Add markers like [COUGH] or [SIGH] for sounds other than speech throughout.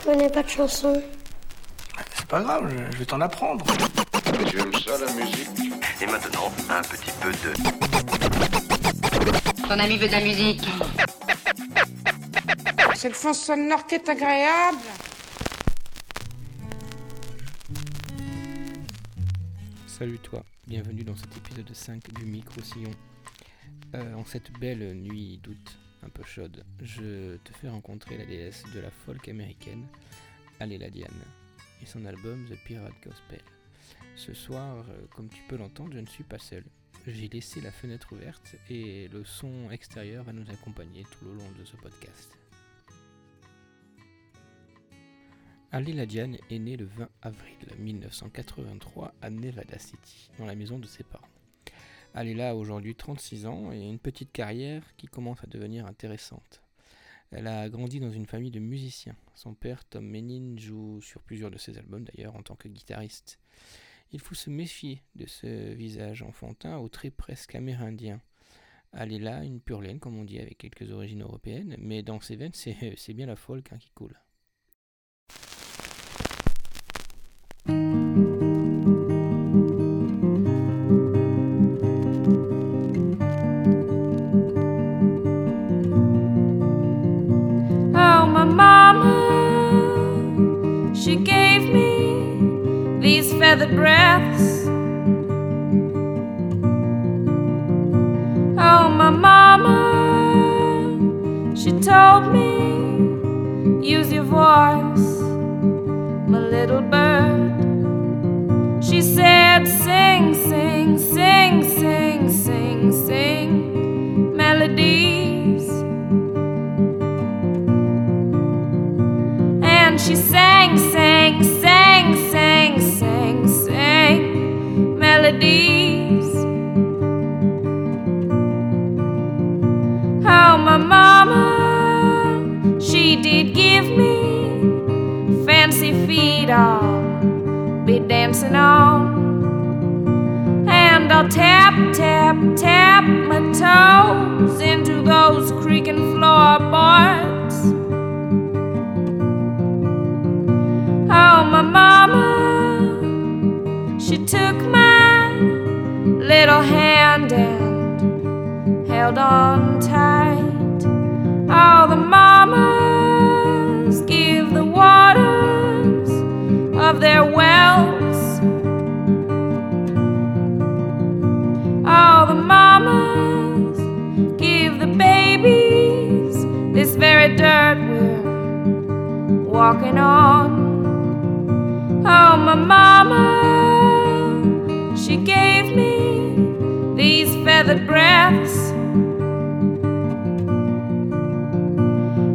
Je connais pas de chanson. C'est pas grave, je, vais t'en apprendre. Tu aimes ça, la musique Et maintenant, un petit peu de... Ton ami veut de la musique. Cette fond sonore qui est agréable. Salut toi, bienvenue dans cet épisode 5 du Micro-Sillon. Euh, en cette belle nuit d'août un peu chaude, je te fais rencontrer la déesse de la folk américaine, Aléla Diane, et son album The Pirate Gospel. Ce soir, comme tu peux l'entendre, je ne suis pas seul. J'ai laissé la fenêtre ouverte et le son extérieur va nous accompagner tout le long de ce podcast. Ali Diane est né le 20 avril 1983 à Nevada City, dans la maison de ses parents. Aléla a aujourd'hui 36 ans et une petite carrière qui commence à devenir intéressante. Elle a grandi dans une famille de musiciens. Son père, Tom Menin, joue sur plusieurs de ses albums d'ailleurs en tant que guitariste. Il faut se méfier de ce visage enfantin au trait presque amérindien. Aléla, une pure laine comme on dit avec quelques origines européennes, mais dans ses veines c'est bien la folk hein, qui coule. Use your voice, my little bird. She said, sing, sing, sing, sing, sing, sing melodies. And she sang, sang, sang, give me fancy feet, I'll be dancing on. And I'll tap, tap, tap my toes into those creaking floorboards.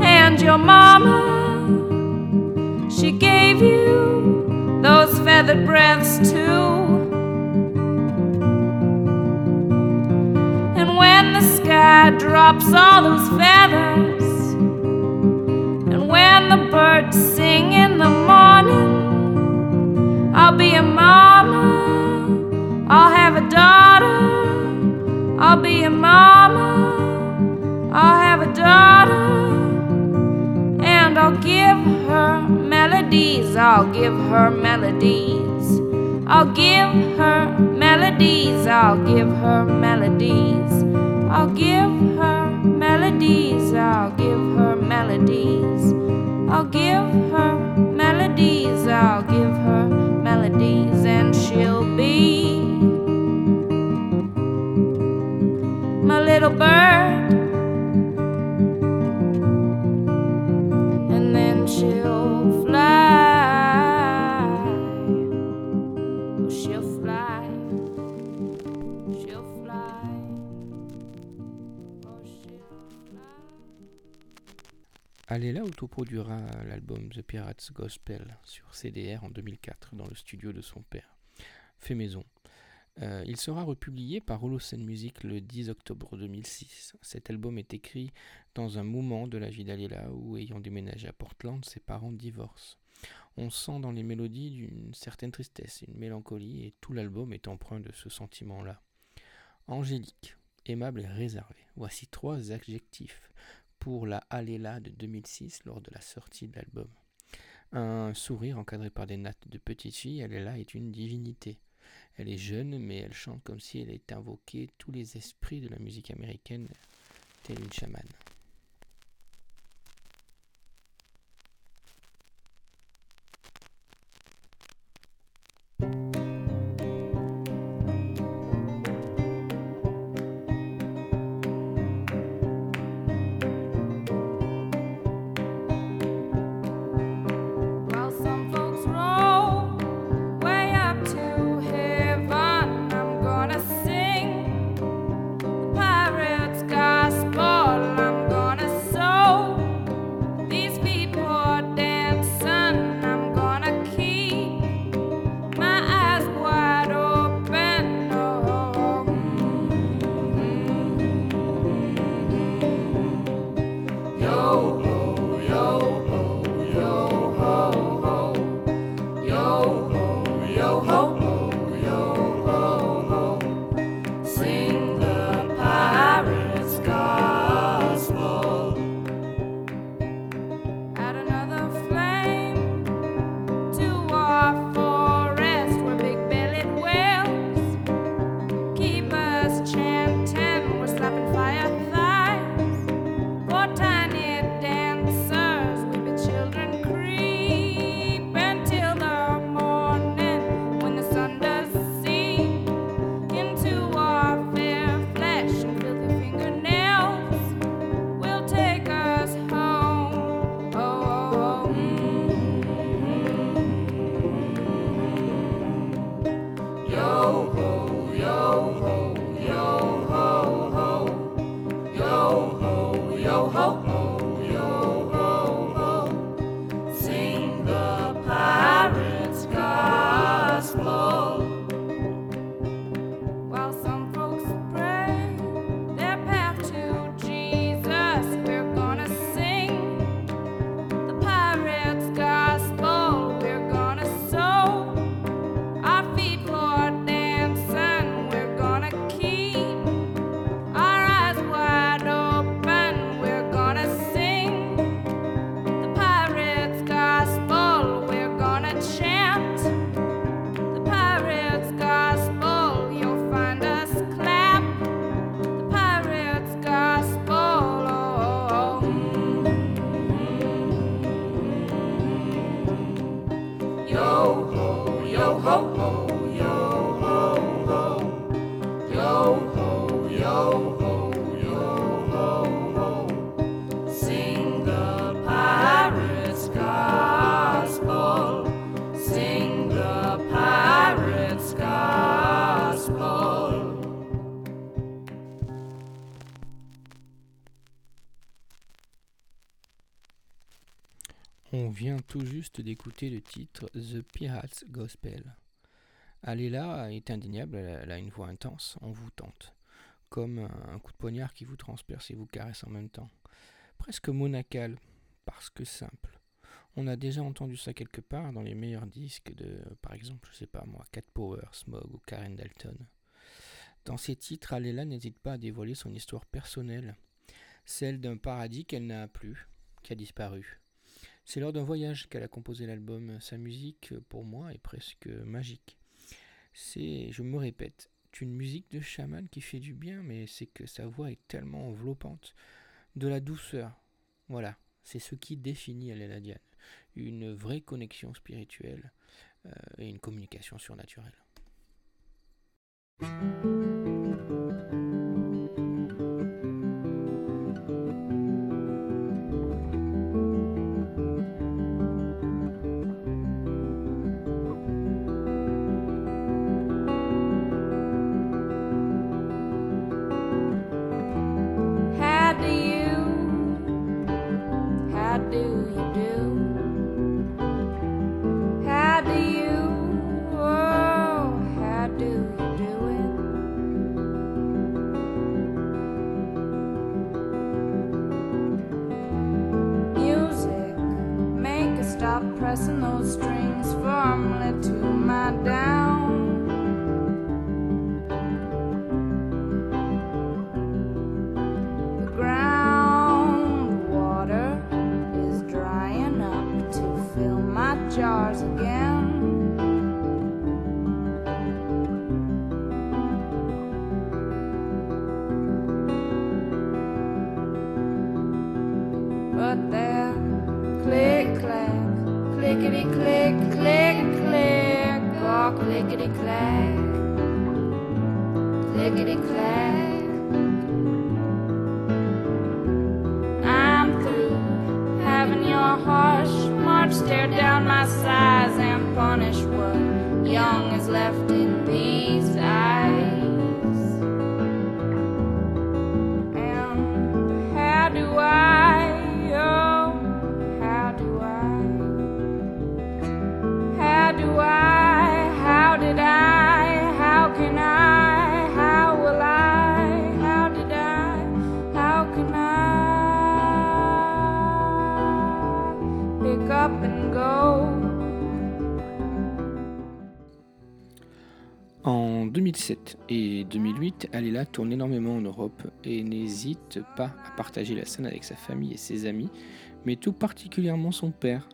And your mama, she gave you those feathered breaths too. And when the sky drops all those feathers, and when the birds sing in the morning, I'll be a mama, I'll be a mama, I'll have a daughter, and I'll give her melodies, I'll give her melodies. I'll give her melodies, I'll give her melodies. I'll give her melodies, I'll give her melodies. I'll give her melodies, I'll give her melodies. Little bird. And then she'll fly. She'll fly. She'll fly. Oh, l'album The Pirates Gospel sur CDR en 2004 dans le studio de son père. Fait maison. Euh, il sera republié par Holosen Music le 10 octobre 2006. Cet album est écrit dans un moment de la vie d'Aléla où, ayant déménagé à Portland, ses parents divorcent. On sent dans les mélodies d'une certaine tristesse, une mélancolie, et tout l'album est empreint de ce sentiment-là. Angélique, aimable et réservée. Voici trois adjectifs pour la Aléla de 2006 lors de la sortie de l'album. Un sourire encadré par des nattes de petite fille, là, est une divinité. Elle est jeune, mais elle chante comme si elle était invoquée tous les esprits de la musique américaine, telle une chamane. D'écouter le titre The Pirates Gospel. Aléla est indéniable, elle a- une voix intense, envoûtante, comme un coup de poignard qui vous transperce et vous caresse en même temps. Presque monacal, parce que simple. On a déjà entendu ça quelque part dans les meilleurs disques de, par exemple, je sais pas moi, Cat Power, Smog ou Karen Dalton. Dans ces titres, Aléla n'hésite pas à dévoiler son histoire personnelle, celle d'un paradis qu'elle n'a plus, qui a disparu. C'est lors d'un voyage qu'elle a composé l'album. Sa musique, pour moi, est presque magique. C'est, je me répète, une musique de chaman qui fait du bien, mais c'est que sa voix est tellement enveloppante, de la douceur. Voilà, c'est ce qui définit Aléla Diane. Une vraie connexion spirituelle euh, et une communication surnaturelle. 2007 et 2008, Alela tourne énormément en Europe et n'hésite pas à partager la scène avec sa famille et ses amis, mais tout particulièrement son père.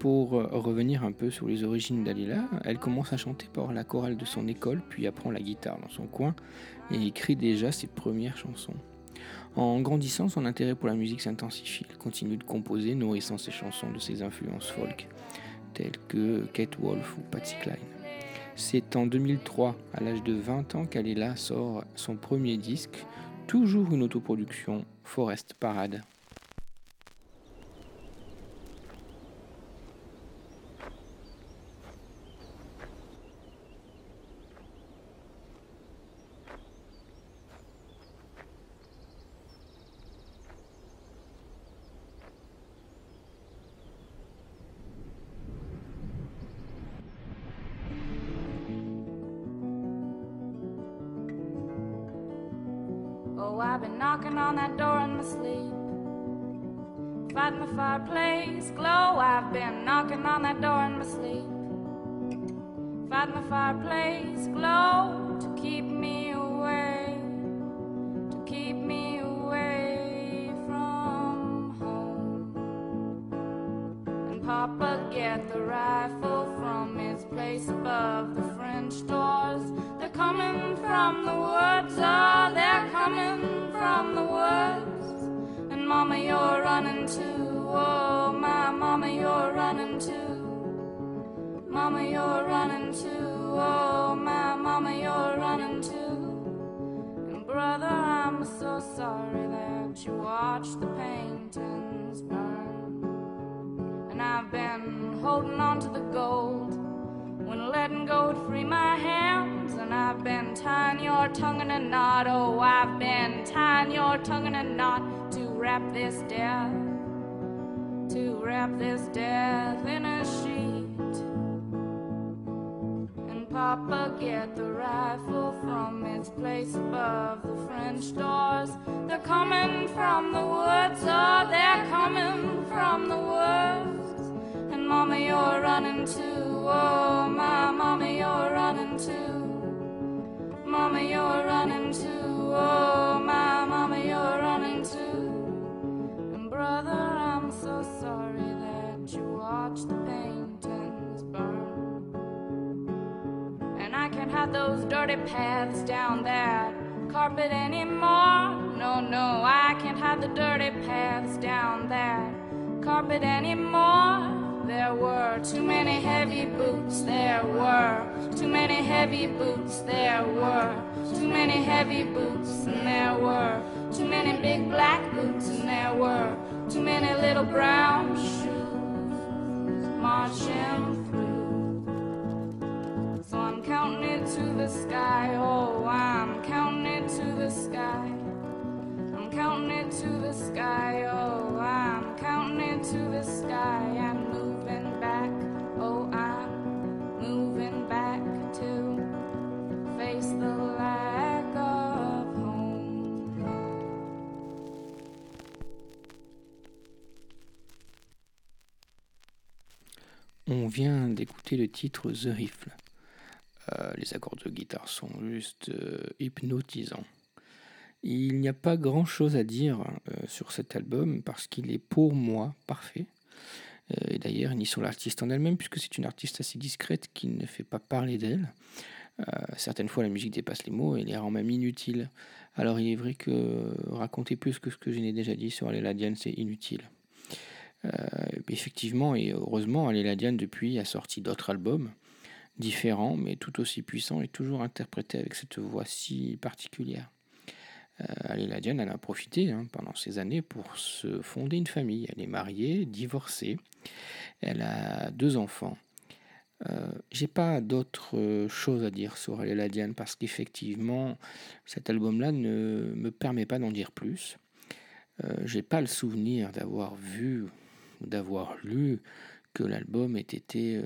Pour euh, revenir un peu sur les origines d'Alela, elle commence à chanter par la chorale de son école, puis apprend la guitare dans son coin et écrit déjà ses premières chansons. En grandissant, son intérêt pour la musique s'intensifie. Elle continue de composer, nourrissant ses chansons de ses influences folk, telles que Kate Wolf ou Patsy Cline. C'est en 2003, à l'âge de 20 ans, qu'Alela sort son premier disque, toujours une autoproduction, Forest Parade. Get the rifle from its place above the French doors. They're coming from the woods, oh, they're coming from the woods. And Mama, you're running too, oh, my Mama, you're running too. Mama, you're running too, oh, my Mama, you're running too. And brother, I'm so sorry that you watched the holding on to the gold when letting go would free my hands. And I've been tying your tongue in a knot. Oh, I've been tying your tongue in a knot to wrap this death, to wrap this death in a sheet. And Papa get the rifle from its place above the French doors. They're coming from the woods, oh, they're coming from the woods. Mama, you're running too, oh, my Mama, you're running too. Mama, you're running too, oh, my Mama, you're running too. And brother, I'm so sorry that you watched the paintings burn. And I can't have those dirty paths down that carpet anymore. No, no, I can't have the dirty paths down that carpet anymore. There were too many heavy boots, there were too many heavy boots, there were too many heavy boots, and there were too many big black boots, and there were too many little brown shoes marching through. So I'm counting it to the sky, oh, I'm counting it to the sky. I'm counting it to the sky, oh, I'm counting it to the sky. On vient d'écouter le titre The Rifle. Euh, les accords de guitare sont juste euh, hypnotisants. Il n'y a pas grand chose à dire euh, sur cet album parce qu'il est pour moi parfait. Et d'ailleurs, ni sur l'artiste en elle-même, puisque c'est une artiste assez discrète qui ne fait pas parler d'elle. Certaines fois, la musique dépasse les mots et les rend même inutiles. Alors, il est vrai que raconter plus que ce que je n'ai déjà dit sur Alela Diane, c'est inutile. Euh, effectivement et heureusement, Aléla Diane depuis a sorti d'autres albums différents mais tout aussi puissants et toujours interprétés avec cette voix si particulière. Euh, elle a profité hein, pendant ces années pour se fonder une famille. Elle est mariée, divorcée, elle a deux enfants. Euh, j'ai pas d'autres choses à dire sur Aléla Diane parce qu'effectivement, cet album-là ne me permet pas d'en dire plus. Euh, j'ai pas le souvenir d'avoir vu d'avoir lu que l'album ait été euh,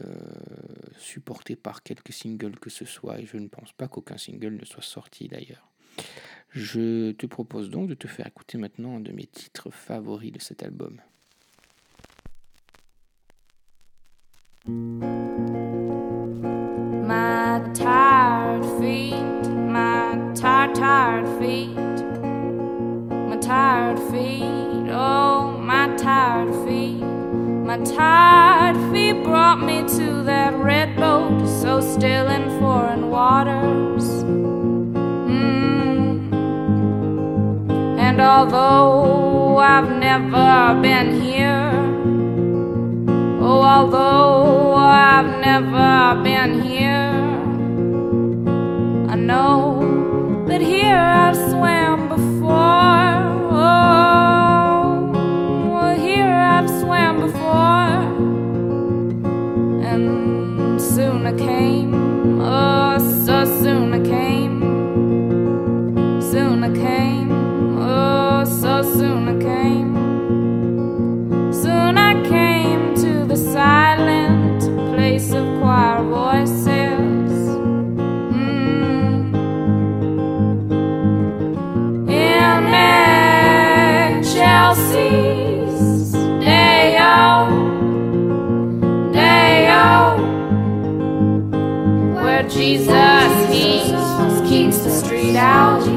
supporté par quelques singles que ce soit, et je ne pense pas qu'aucun single ne soit sorti d'ailleurs. Je te propose donc de te faire écouter maintenant un de mes titres favoris de cet album. My tired feet brought me to that red boat so still in foreign waters. Mm. And although I've never been here, Oh, although I've never been here, I know that here I've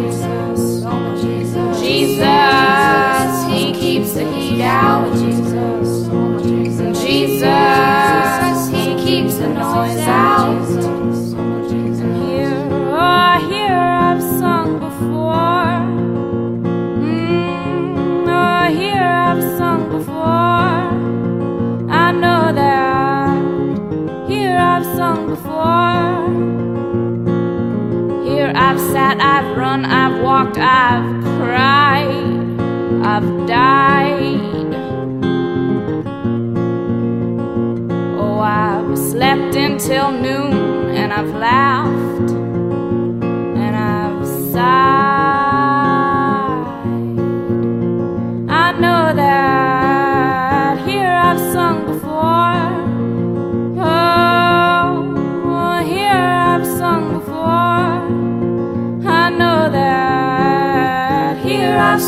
Jesus, run, I've walked, I've cried, I've died. Oh, I've slept until noon and I've laughed Mm.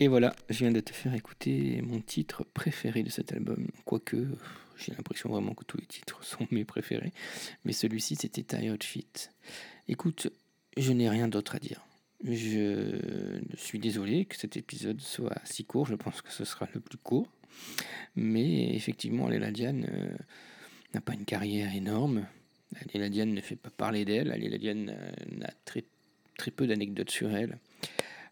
Et voilà, je viens de te faire écouter mon titre préféré de cet album. Quoique, j'ai l'impression vraiment que tous les titres [LAUGHS] sont mes préférés. Mais celui-ci, c'était Tired Fit. Écoute, je n'ai rien d'autre à dire. Je suis désolé que cet épisode soit si court. Je pense que ce sera le plus court. Mais effectivement, Léla Diane euh, n'a pas une carrière énorme. Léla Diane ne fait pas parler d'elle. Léla Diane euh, n'a très, peu d'anecdotes sur elle.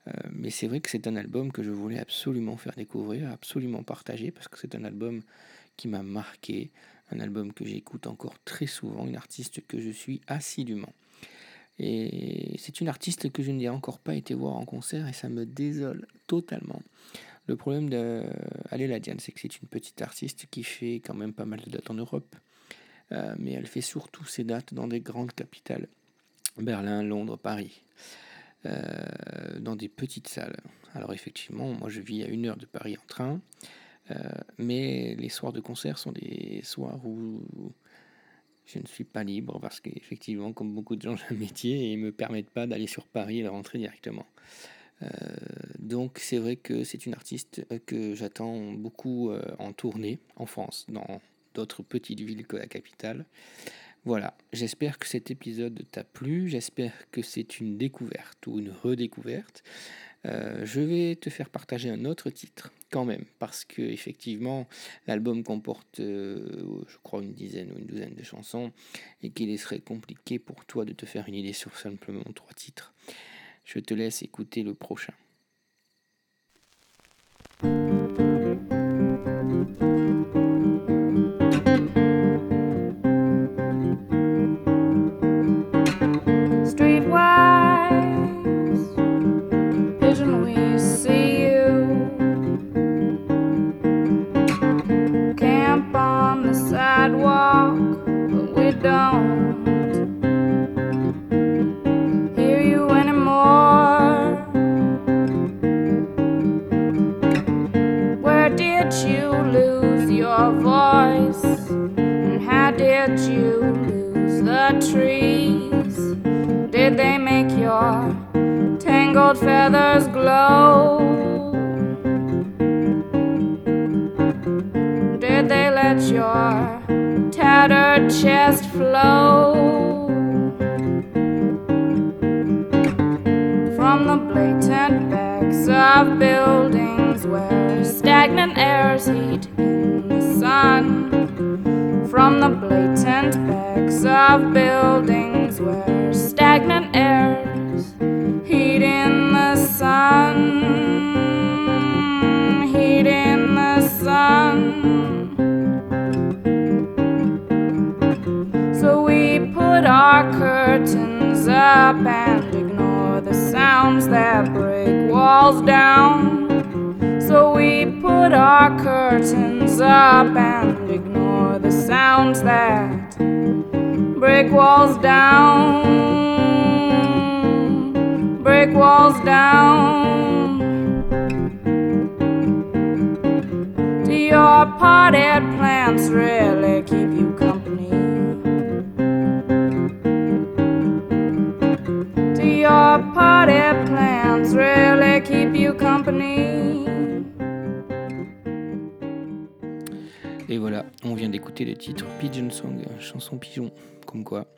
Euh, mais c'est vrai que c'est un album que je voulais absolument faire découvrir, absolument partager, parce que c'est un album qui m'a marqué, un album que j'écoute encore très souvent, une artiste que je suis assidûment. Et c'est une artiste que je n'ai encore pas été voir en concert et ça me désole totalement. Le problème de la Diane, c'est que c'est une petite artiste qui fait quand même pas mal de dates en Europe, euh, mais elle fait surtout ses dates dans des grandes capitales, Berlin, Londres, Paris. Euh, dans des petites salles. Alors effectivement, moi je vis à une heure de Paris en train, euh, mais les soirs de concert sont des soirs où je ne suis pas libre parce qu'effectivement, comme beaucoup de gens, [LAUGHS] j'ai un métier et ne me permettent pas d'aller sur Paris et de rentrer directement. Euh, donc c'est vrai que c'est une artiste que j'attends beaucoup en tournée en France, dans d'autres petites villes que la capitale. Voilà, j'espère que cet épisode t'a plu, j'espère que c'est une découverte ou une redécouverte. Euh, je vais te faire partager un autre titre quand même, parce que effectivement, l'album comporte, euh, je crois, une dizaine ou une douzaine de chansons, et qu'il serait compliqué pour toi de te faire une idée sur simplement trois titres. Je te laisse écouter le prochain. From the blatant backs of buildings where stagnant airs heat in the sun. Heat in the sun. So we put our curtains up and ignore the sounds that break walls down. So we put our curtains up and sounds that break walls down. Break walls down. Do your potted plants really keep you company? Do your potted plants really keep you company? Et voilà, on vient d'écouter le titre Pigeon Song, chanson pigeon, comme quoi.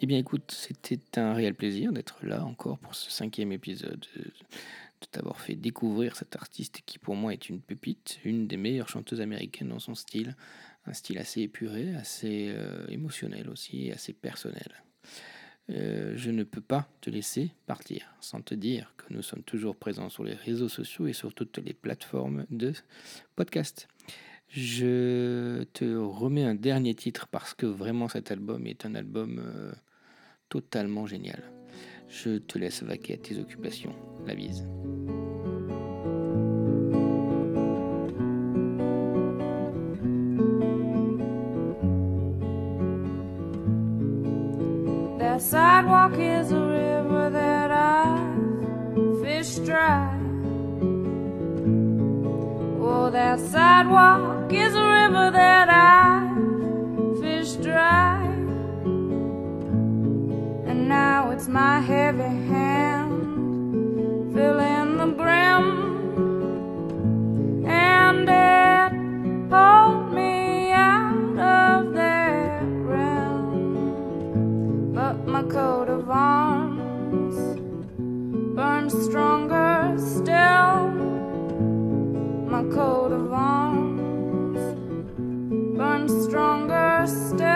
Eh bien écoute, c'était un réel plaisir d'être là encore pour ce cinquième épisode, euh, de t'avoir fait découvrir cet artiste qui pour moi est une pépite, une des meilleures chanteuses américaines dans son style, un style assez épuré, assez euh, émotionnel aussi, assez personnel. Euh, je ne peux pas te laisser partir sans te dire que nous sommes toujours présents sur les réseaux sociaux et sur toutes les plateformes de podcast. Je te remets un dernier titre parce que vraiment cet album est un album euh, totalement génial. Je te laisse vaquer à tes occupations. La bise. That sidewalk is a river that I fish dry. And now it's my heavy stronger still.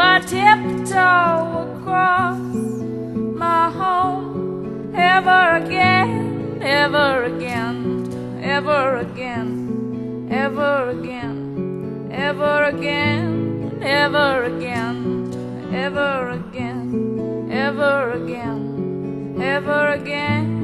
I tiptoe across my home ever again, ever again, ever again, ever again, ever again, ever again, ever again, ever again, ever again.